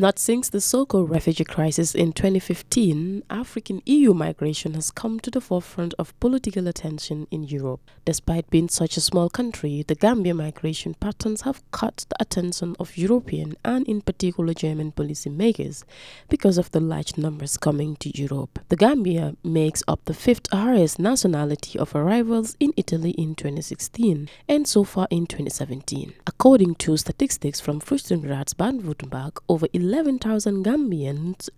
Not since the so-called refugee crisis in 2015, African EU migration has come to the forefront of political attention in Europe. Despite being such a small country, the Gambia migration patterns have caught the attention of European and in particular German policymakers because of the large numbers coming to Europe. The Gambia makes up the fifth highest nationality of arrivals in Italy in 2016 and so far in 2017. According to statistics from Flüchtlingsrats Baden-Württemberg, over 11,000 Gambians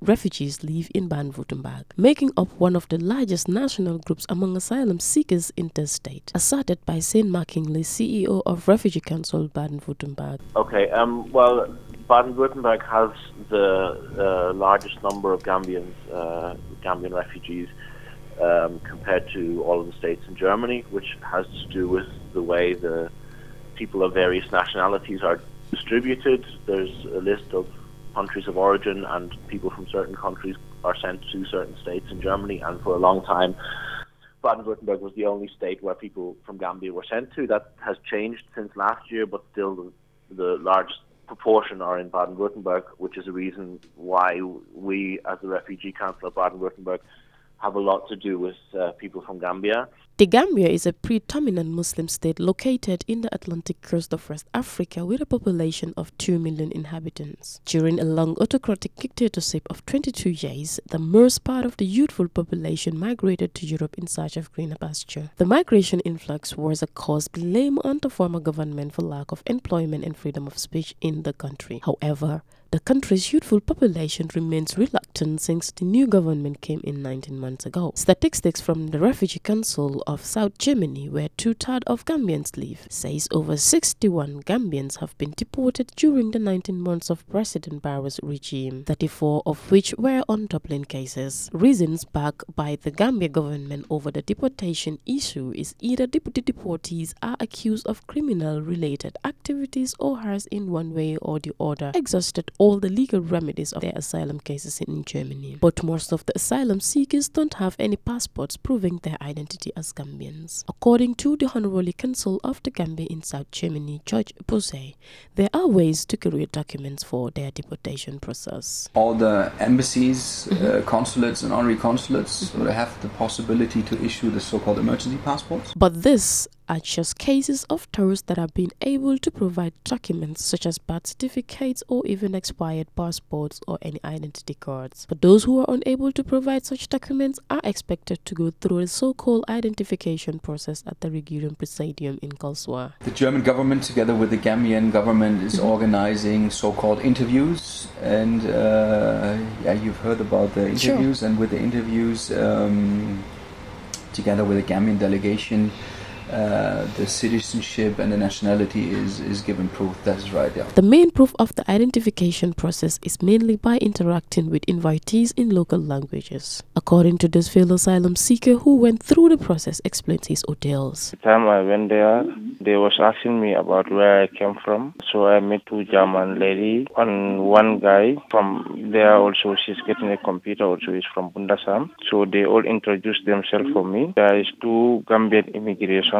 refugees live in Baden-Württemberg, making up one of the largest national groups among asylum seekers in the state, asserted by Seán McGinley, CEO of Refugee Council Baden-Württemberg. Okay, um, well, Baden-Württemberg has the uh, largest number of Gambians, uh, Gambian refugees, um, compared to all of the states in Germany, which has to do with the way the people of various nationalities are distributed. There's a list of countries of origin, and people from certain countries are sent to certain states in Germany. And for a long time, Baden-Württemberg was the only state where people from Gambia were sent to. That has changed since last year, but still the, the largest proportion are in Baden-Württemberg, which is a reason why we, as the Refugee Council of Baden-Württemberg, have a lot to do with uh, people from Gambia. The Gambia is a predominant Muslim state located in the Atlantic coast of West Africa with a population of 2 million inhabitants. During a long autocratic dictatorship of 22 years, the most part of the youthful population migrated to Europe in search of greener pasture. The migration influx was a cause blamed on the former government for lack of employment and freedom of speech in the country. However, the country's youthful population remains reluctant since the new government came in 19 months ago. Statistics from the Refugee Council of South Germany, where two-thirds of Gambians live, says over 61 Gambians have been deported during the 19 months of President Barrow's regime, 34 of which were on Dublin cases. Reasons backed by the Gambia government over the deportation issue is either deputy deportees are accused of criminal-related activities or has in one way or the other exhausted all the legal remedies of their asylum cases in Germany. But most of the asylum seekers don't have any passports proving their identity as Gambians. According to the Honorary Consul of the Gambia in South Germany, George Buse, there are ways to create documents for their deportation process. All the embassies, uh, consulates, and honorary consulates mm -hmm. have the possibility to issue the so-called emergency passports. But this are just cases of tourists that have been able to provide documents such as birth certificates or even expired passports or any identity cards. But those who are unable to provide such documents are expected to go through a so-called identification process at the Regierungspräsidium in Karlsruhe. The German government together with the Gambian government is mm -hmm. organizing so-called interviews and uh, yeah, you've heard about the interviews sure. and with the interviews um, together with the Gambian delegation uh, the citizenship and the nationality is, is given proof. That's right, yeah. The main proof of the identification process is mainly by interacting with invitees in local languages. According to this fellow asylum seeker who went through the process, explains his ordeals. The time I went there, they was asking me about where I came from. So I met two German lady and one guy from there also. She's getting a computer also. He's from Bundesamt. So they all introduced themselves for me. There is two Gambian immigration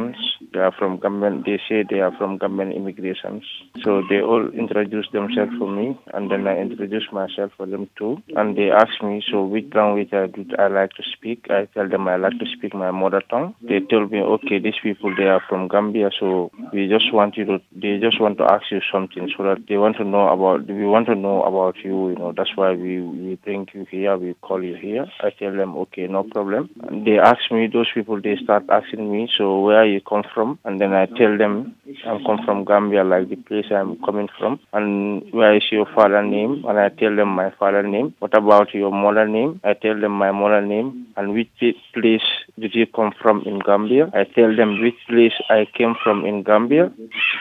they are from government. They say they are from government immigrations. So they all introduce themselves for me, and then I introduce myself for them too. And they ask me, so which language I do I like to speak? I tell them I like to speak my mother tongue. They tell me, okay, these people they are from Gambia, so we just want you to. They just want to ask you something, so that they want to know about. We want to know about you. You know, that's why we we bring you here. We call you here. I tell them, okay, no problem. And they ask me. Those people they start asking me, so where you come from, and then I tell them I come from Gambia, like the place I'm coming from, and where is your father name, and I tell them my father name. What about your mother name? I tell them my mother name, and which place did you come from in Gambia? I tell them which place I came from in Gambia,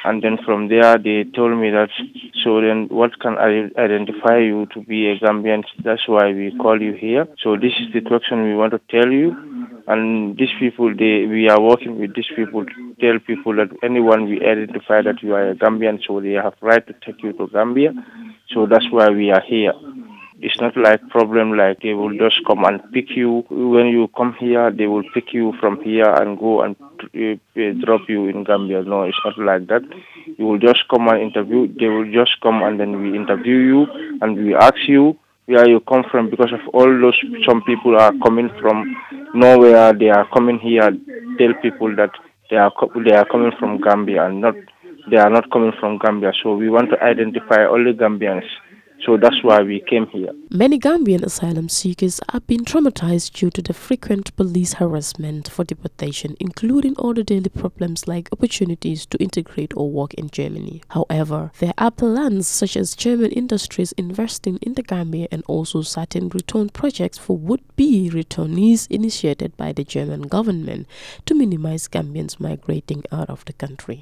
and then from there they told me that. So then, what can I identify you to be a Gambian? That's why we call you here. So this is the question we want to tell you and these people, they we are working with these people to tell people that anyone we identify that you are a Gambian, so they have right to take you to Gambia. So that's why we are here. It's not like problem like they will just come and pick you. When you come here, they will pick you from here and go and uh, drop you in Gambia. No, it's not like that. You will just come and interview. They will just come and then we interview you and we ask you where you come from because of all those some people are coming from nowhere. They are coming here. Tell people that they are they are coming from Gambia and not they are not coming from Gambia. So we want to identify all the Gambians so that's why we came here. Many Gambian asylum seekers have been traumatized due to the frequent police harassment for deportation, including all the daily problems like opportunities to integrate or work in Germany. However, there are plans such as German industries investing in the Gambia and also certain return projects for would-be returnees initiated by the German government to minimize Gambians migrating out of the country.